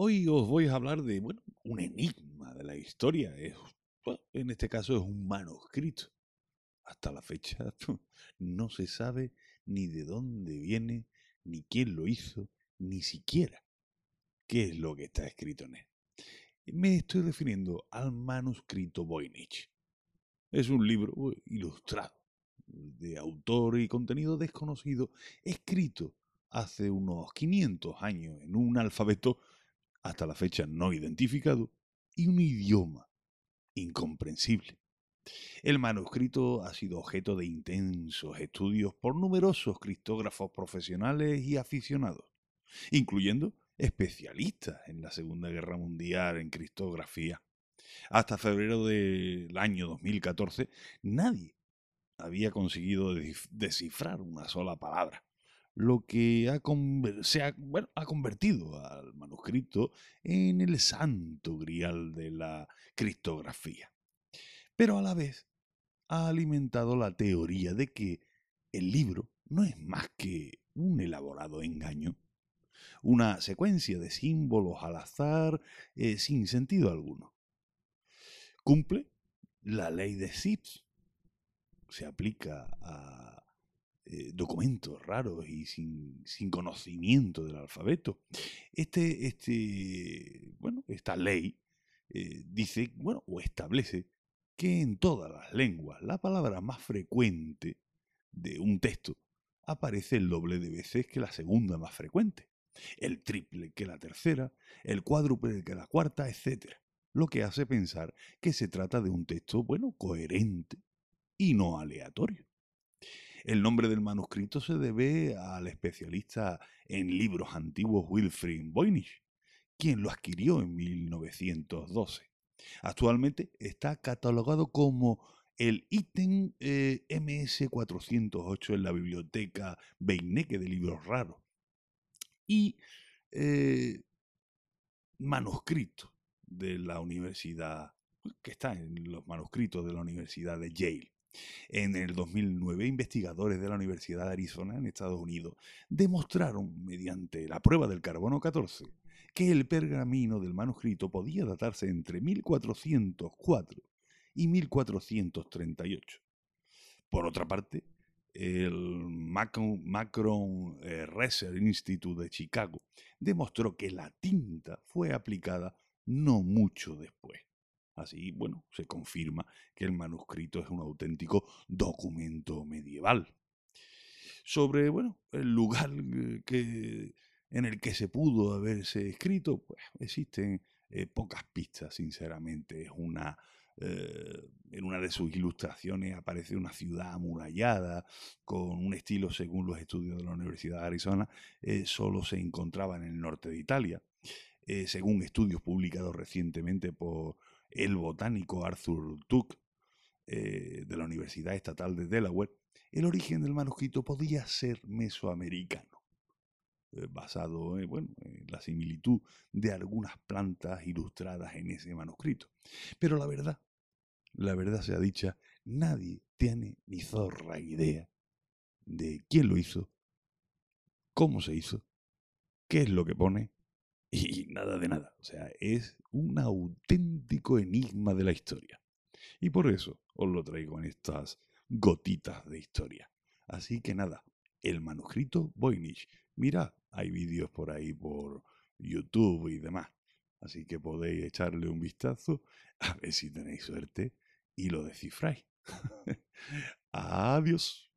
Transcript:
Hoy os voy a hablar de, bueno, un enigma de la historia. Es, en este caso es un manuscrito. Hasta la fecha no se sabe ni de dónde viene, ni quién lo hizo, ni siquiera qué es lo que está escrito en él. Me estoy refiriendo al manuscrito Voynich. Es un libro ilustrado de autor y contenido desconocido, escrito hace unos 500 años en un alfabeto hasta la fecha no identificado y un idioma incomprensible. El manuscrito ha sido objeto de intensos estudios por numerosos criptógrafos profesionales y aficionados, incluyendo especialistas en la Segunda Guerra Mundial en criptografía. Hasta febrero del año 2014, nadie había conseguido descifrar una sola palabra, lo que ha, se ha, ha convertido al manuscrito en el santo grial de la criptografía. Pero a la vez ha alimentado la teoría de que el libro no es más que un elaborado engaño, una secuencia de símbolos al azar eh, sin sentido alguno. Cumple la ley de Sips, se aplica a eh, documentos raros y sin, conocimiento del alfabeto. Este, este, bueno, esta ley eh, dice, bueno, o establece que en todas las lenguas la palabra más frecuente de un texto aparece el doble de veces que la segunda más frecuente, el triple que la tercera, el cuádruple que la cuarta, etc. Lo que hace pensar que se trata de un texto, bueno, coherente y no aleatorio. El nombre del manuscrito se debe al especialista en libros antiguos Wilfrid Voynich, quien lo adquirió en 1912. Actualmente está catalogado como el ítem eh, MS408 en la biblioteca Beinecke de libros raros y eh, manuscrito de la universidad, que está en los manuscritos de la Universidad de Yale. En el 2009, investigadores de la Universidad de Arizona, en Estados Unidos, demostraron, mediante la prueba del carbono 14, que el pergamino del manuscrito podía datarse entre 1404 y 1438. Por otra parte, el Macron, eh, Research Institute de Chicago demostró que la tinta fue aplicada no mucho después. Así, bueno, se confirma que el manuscrito es un auténtico documento medieval. Sobre, bueno, el lugar eh, que, en el que se pudo haberse escrito, pues existen eh, pocas pistas, sinceramente. Es una, eh, en una de sus ilustraciones aparece una ciudad amurallada con un estilo, según los estudios de la Universidad de Arizona, solo se encontraba en el norte de Italia. según estudios publicados recientemente por el botánico Arthur Tuck eh, de la Universidad Estatal de Delaware, el origen del manuscrito podía ser mesoamericano, eh, basado bueno, en la similitud de algunas plantas ilustradas en ese manuscrito. Pero la verdad, la verdad sea dicha, nadie tiene ni zorra idea de quién lo hizo, cómo se hizo, qué es lo que pone y nada de nada. O sea, es un auténtico enigma de la historia. Y por eso os lo traigo en estas gotitas de historia. Así que nada, el manuscrito Voynich. Mirad, hay vídeos por ahí por YouTube y demás. Así que podéis echarle un vistazo a ver si tenéis suerte y lo descifráis. Adiós.